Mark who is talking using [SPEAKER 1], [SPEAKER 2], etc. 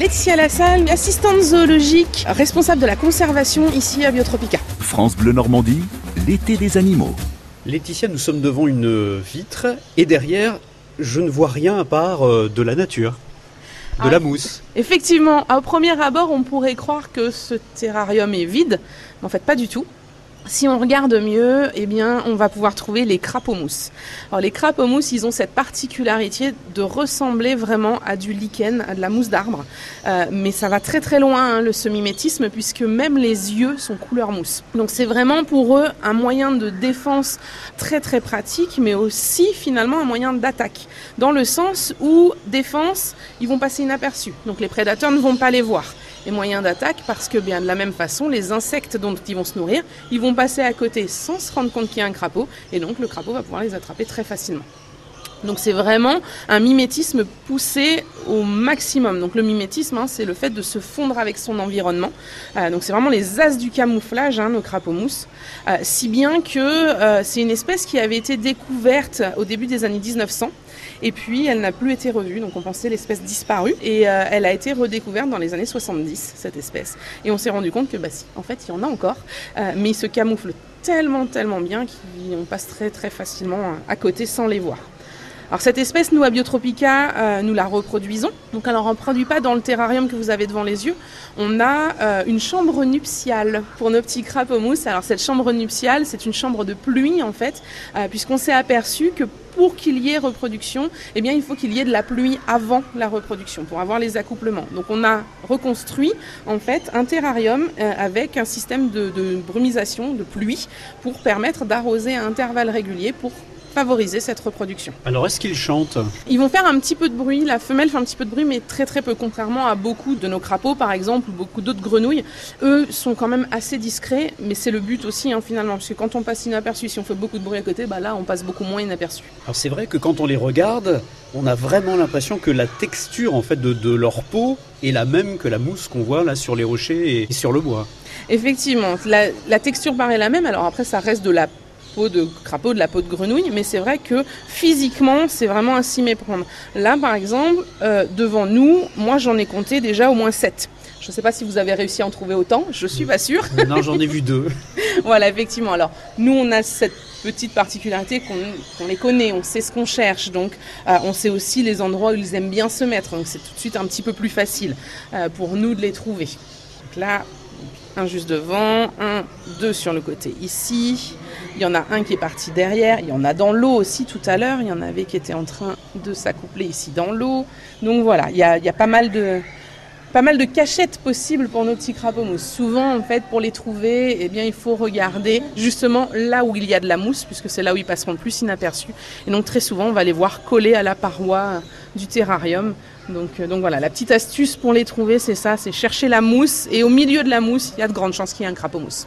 [SPEAKER 1] Laetitia Lassalle, assistante zoologique, responsable de la conservation ici à Biotropica.
[SPEAKER 2] France Bleu Normandie, l'été des animaux.
[SPEAKER 3] Laetitia, nous sommes devant une vitre et derrière, je ne vois rien à part euh, de la nature, de
[SPEAKER 1] Ah.
[SPEAKER 3] la mousse.
[SPEAKER 1] Effectivement, au premier abord, on pourrait croire que ce terrarium est vide, mais en fait pas du tout. Si on regarde mieux, eh bien, on va pouvoir trouver les crapauds mousses. Alors, les crapauds ils ont cette particularité de ressembler vraiment à du lichen, à de la mousse d'arbre. Euh, mais ça va très très loin, hein, le semi-métisme, puisque même les yeux sont couleur mousse. Donc, c'est vraiment pour eux un moyen de défense très très pratique, mais aussi finalement un moyen d'attaque. Dans le sens où, défense, ils vont passer inaperçus. Donc, les prédateurs ne vont pas les voir et moyens d'attaque parce que bien de la même façon, les insectes dont ils vont se nourrir, ils vont passer à côté sans se rendre compte qu'il y a un crapaud et donc le crapaud va pouvoir les attraper très facilement. Donc c'est vraiment un mimétisme poussé au maximum. Donc le mimétisme, hein, c'est le fait de se fondre avec son environnement. Euh, donc c'est vraiment les as du camouflage, hein, nos crapauds mousses. Euh, si bien que euh, c'est une espèce qui avait été découverte au début des années 1900. Et puis, elle n'a plus été revue, donc on pensait l'espèce disparue. Et elle a été redécouverte dans les années 70, cette espèce. Et on s'est rendu compte que, bah si, en fait, il y en a encore, mais ils se camouflent tellement, tellement bien qu'on passe très, très facilement à côté sans les voir. Alors cette espèce, nous à Biotropica, euh, nous la reproduisons. Donc alors on ne produit pas dans le terrarium que vous avez devant les yeux. On a euh, une chambre nuptiale pour nos petits crapauds mousses. Alors cette chambre nuptiale, c'est une chambre de pluie en fait, euh, puisqu'on s'est aperçu que pour qu'il y ait reproduction, eh il faut qu'il y ait de la pluie avant la reproduction pour avoir les accouplements. Donc on a reconstruit en fait un terrarium avec un système de, de brumisation, de pluie, pour permettre d'arroser à intervalles réguliers pour favoriser cette reproduction.
[SPEAKER 3] Alors est-ce qu'ils chantent?
[SPEAKER 1] Ils vont faire un petit peu de bruit, la femelle fait un petit peu de bruit, mais très très peu, contrairement à beaucoup de nos crapauds par exemple, ou beaucoup d'autres grenouilles. Eux sont quand même assez discrets, mais c'est le but aussi hein, finalement, parce que quand on passe inaperçu, si on fait beaucoup de bruit à côté, bah là on passe beaucoup moins inaperçu.
[SPEAKER 3] Alors c'est vrai que quand on les regarde, on a vraiment l'impression que la texture en fait de, de leur peau est la même que la mousse qu'on voit là sur les rochers et sur le bois.
[SPEAKER 1] Effectivement, la, la texture paraît la même, alors après ça reste de la peau de crapaud, de la peau de grenouille, mais c'est vrai que physiquement, c'est vraiment à s'y méprendre. Là, par exemple, euh, devant nous, moi j'en ai compté déjà au moins 7. Je ne sais pas si vous avez réussi à en trouver autant, je suis pas sûre.
[SPEAKER 3] non, j'en ai vu deux.
[SPEAKER 1] voilà, effectivement. Alors, nous, on a cette petite particularité qu'on les connaît, on sait ce qu'on cherche, donc euh, on sait aussi les endroits où ils aiment bien se mettre, donc c'est tout de suite un petit peu plus facile euh, pour nous de les trouver. Donc là, un juste devant, un, deux sur le côté ici. Il y en a un qui est parti derrière. Il y en a dans l'eau aussi tout à l'heure. Il y en avait qui étaient en train de s'accoupler ici dans l'eau. Donc voilà, il y a, il y a pas mal de pas mal de cachettes possibles pour nos petits crapauds mousses. Souvent, en fait, pour les trouver, eh bien, il faut regarder justement là où il y a de la mousse, puisque c'est là où ils passeront le plus inaperçus. Et donc, très souvent, on va les voir collés à la paroi du terrarium. Donc, euh, donc voilà, la petite astuce pour les trouver, c'est ça, c'est chercher la mousse. Et au milieu de la mousse, il y a de grandes chances qu'il y ait un crapaud mousse.